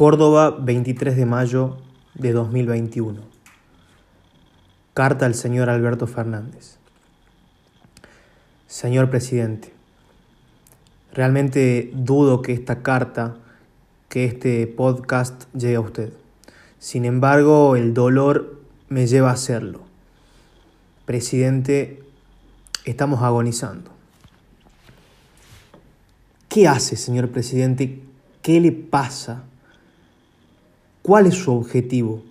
Córdoba, 23 de mayo de 2021. Carta al señor Alberto Fernández. Señor presidente, realmente dudo que esta carta, que este podcast llegue a usted. Sin embargo, el dolor me lleva a hacerlo. Presidente, estamos agonizando. ¿Qué hace, señor presidente? ¿Qué le pasa? ¿Cuál es su objetivo?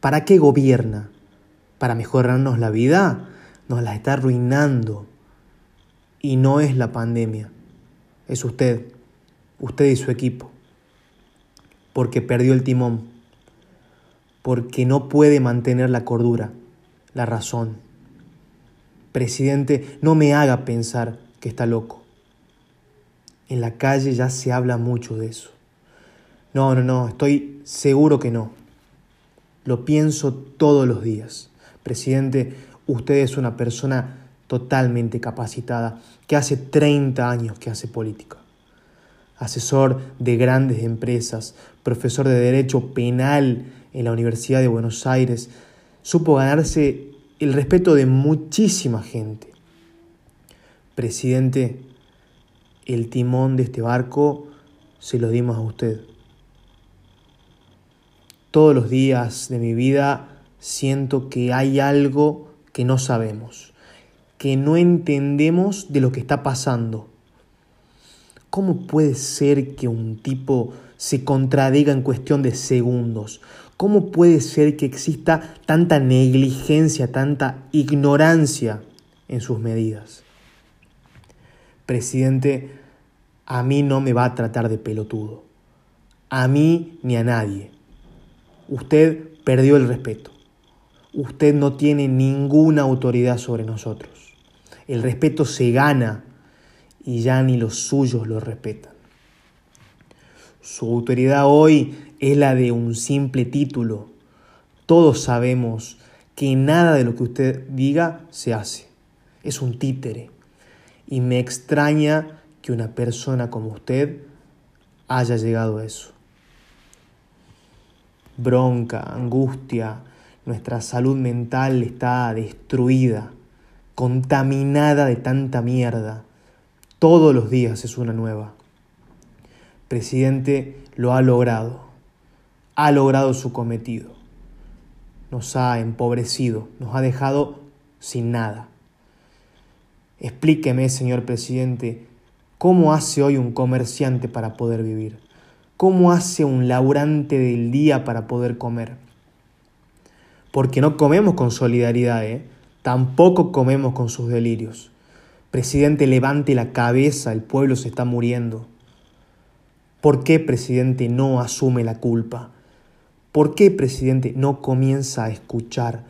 ¿Para qué gobierna? ¿Para mejorarnos la vida? Nos la está arruinando. Y no es la pandemia, es usted, usted y su equipo. Porque perdió el timón, porque no puede mantener la cordura, la razón. Presidente, no me haga pensar que está loco. En la calle ya se habla mucho de eso. No, no, no, estoy seguro que no. Lo pienso todos los días. Presidente, usted es una persona totalmente capacitada, que hace 30 años que hace política. Asesor de grandes empresas, profesor de Derecho Penal en la Universidad de Buenos Aires, supo ganarse el respeto de muchísima gente. Presidente, el timón de este barco se lo dimos a usted. Todos los días de mi vida siento que hay algo que no sabemos, que no entendemos de lo que está pasando. ¿Cómo puede ser que un tipo se contradiga en cuestión de segundos? ¿Cómo puede ser que exista tanta negligencia, tanta ignorancia en sus medidas? Presidente, a mí no me va a tratar de pelotudo. A mí ni a nadie. Usted perdió el respeto. Usted no tiene ninguna autoridad sobre nosotros. El respeto se gana y ya ni los suyos lo respetan. Su autoridad hoy es la de un simple título. Todos sabemos que nada de lo que usted diga se hace. Es un títere. Y me extraña que una persona como usted haya llegado a eso bronca, angustia, nuestra salud mental está destruida, contaminada de tanta mierda. Todos los días es una nueva. Presidente lo ha logrado, ha logrado su cometido. Nos ha empobrecido, nos ha dejado sin nada. Explíqueme, señor presidente, cómo hace hoy un comerciante para poder vivir. ¿Cómo hace un laburante del día para poder comer? Porque no comemos con solidaridad, ¿eh? tampoco comemos con sus delirios. Presidente, levante la cabeza, el pueblo se está muriendo. ¿Por qué, presidente, no asume la culpa? ¿Por qué, presidente, no comienza a escuchar?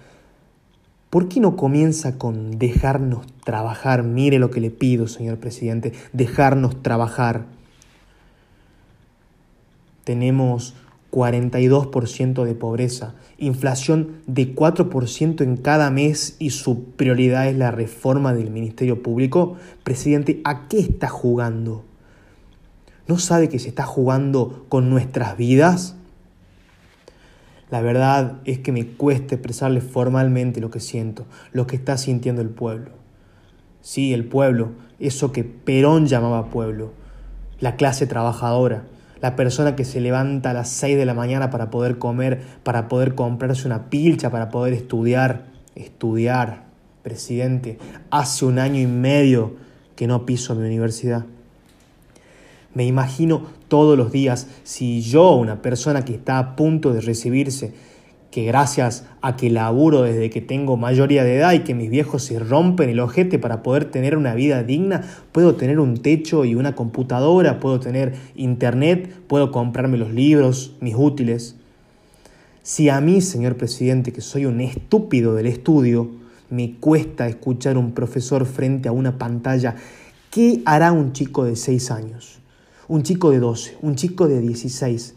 ¿Por qué no comienza con dejarnos trabajar? Mire lo que le pido, señor presidente, dejarnos trabajar tenemos 42% de pobreza, inflación de 4% en cada mes y su prioridad es la reforma del Ministerio Público, presidente, ¿a qué está jugando? ¿No sabe que se está jugando con nuestras vidas? La verdad es que me cuesta expresarle formalmente lo que siento, lo que está sintiendo el pueblo. Sí, el pueblo, eso que Perón llamaba pueblo, la clase trabajadora, la persona que se levanta a las 6 de la mañana para poder comer, para poder comprarse una pilcha, para poder estudiar, estudiar, presidente, hace un año y medio que no piso mi universidad. Me imagino todos los días si yo, una persona que está a punto de recibirse, que gracias a que laburo desde que tengo mayoría de edad y que mis viejos se rompen el ojete para poder tener una vida digna, puedo tener un techo y una computadora, puedo tener internet, puedo comprarme los libros, mis útiles. Si a mí, señor presidente, que soy un estúpido del estudio, me cuesta escuchar un profesor frente a una pantalla, ¿qué hará un chico de 6 años? Un chico de 12, un chico de 16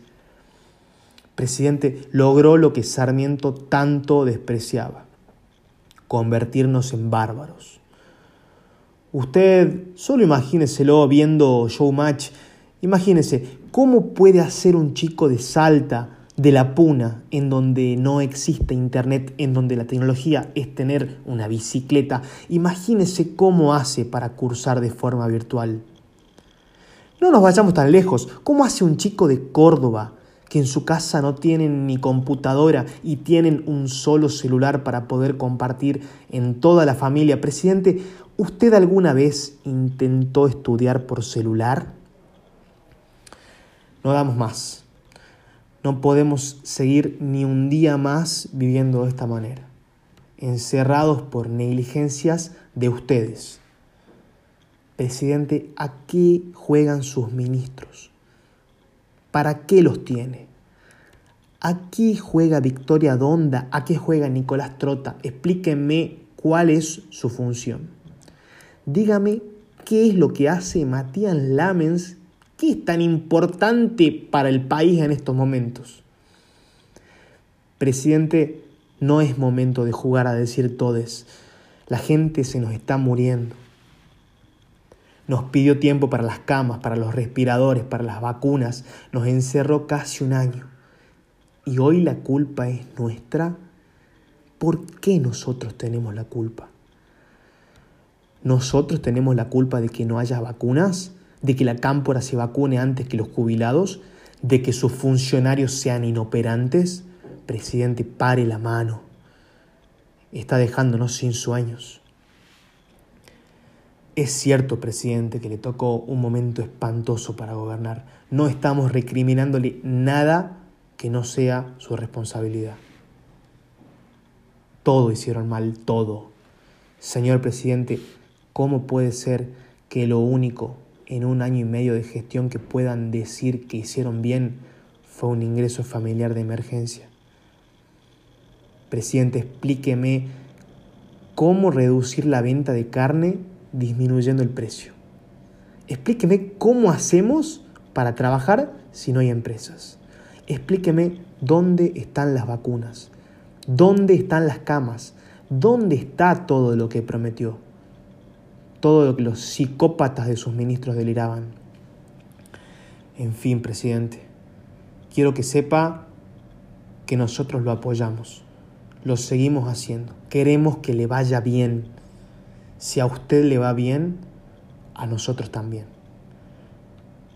presidente logró lo que Sarmiento tanto despreciaba, convertirnos en bárbaros. Usted solo imagíneselo viendo Showmatch Imagínense, ¿cómo puede hacer un chico de Salta, de La Puna, en donde no existe internet, en donde la tecnología es tener una bicicleta? Imagínense cómo hace para cursar de forma virtual. No nos vayamos tan lejos. ¿Cómo hace un chico de Córdoba que en su casa no tienen ni computadora y tienen un solo celular para poder compartir en toda la familia? Presidente, ¿usted alguna vez intentó estudiar por celular? No damos más. No podemos seguir ni un día más viviendo de esta manera, encerrados por negligencias de ustedes. Presidente, ¿a qué juegan sus ministros? ¿Para qué los tiene? ¿A qué juega Victoria Donda? ¿A qué juega Nicolás Trota? Explíquenme cuál es su función. Dígame qué es lo que hace Matías Lamens ¿Qué es tan importante para el país en estos momentos? Presidente, no es momento de jugar a decir todes. La gente se nos está muriendo. Nos pidió tiempo para las camas, para los respiradores, para las vacunas. Nos encerró casi un año. Y hoy la culpa es nuestra. ¿Por qué nosotros tenemos la culpa? ¿Nosotros tenemos la culpa de que no haya vacunas? de que la cámpora se vacune antes que los jubilados, de que sus funcionarios sean inoperantes, presidente, pare la mano. Está dejándonos sin sueños. Es cierto, presidente, que le tocó un momento espantoso para gobernar. No estamos recriminándole nada que no sea su responsabilidad. Todo hicieron mal, todo. Señor presidente, ¿cómo puede ser que lo único en un año y medio de gestión que puedan decir que hicieron bien fue un ingreso familiar de emergencia. Presidente, explíqueme cómo reducir la venta de carne disminuyendo el precio. Explíqueme cómo hacemos para trabajar si no hay empresas. Explíqueme dónde están las vacunas, dónde están las camas, dónde está todo lo que prometió todo lo que los psicópatas de sus ministros deliraban. En fin, presidente, quiero que sepa que nosotros lo apoyamos, lo seguimos haciendo, queremos que le vaya bien. Si a usted le va bien, a nosotros también.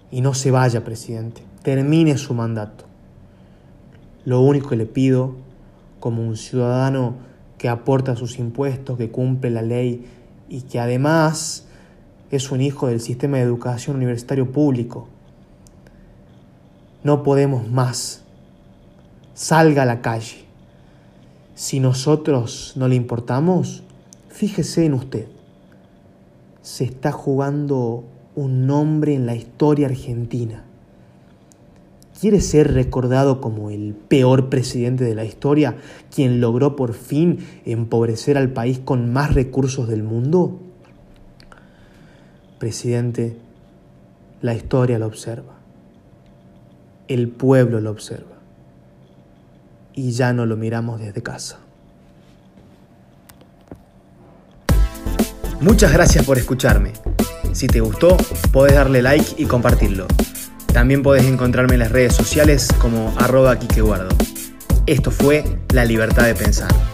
Y no se vaya, presidente, termine su mandato. Lo único que le pido, como un ciudadano que aporta sus impuestos, que cumple la ley, y que además es un hijo del sistema de educación universitario público. No podemos más. Salga a la calle. Si nosotros no le importamos, fíjese en usted. Se está jugando un nombre en la historia argentina. ¿Quiere ser recordado como el peor presidente de la historia, quien logró por fin empobrecer al país con más recursos del mundo? Presidente, la historia lo observa, el pueblo lo observa y ya no lo miramos desde casa. Muchas gracias por escucharme. Si te gustó, podés darle like y compartirlo. También podés encontrarme en las redes sociales como arroba Esto fue La Libertad de Pensar.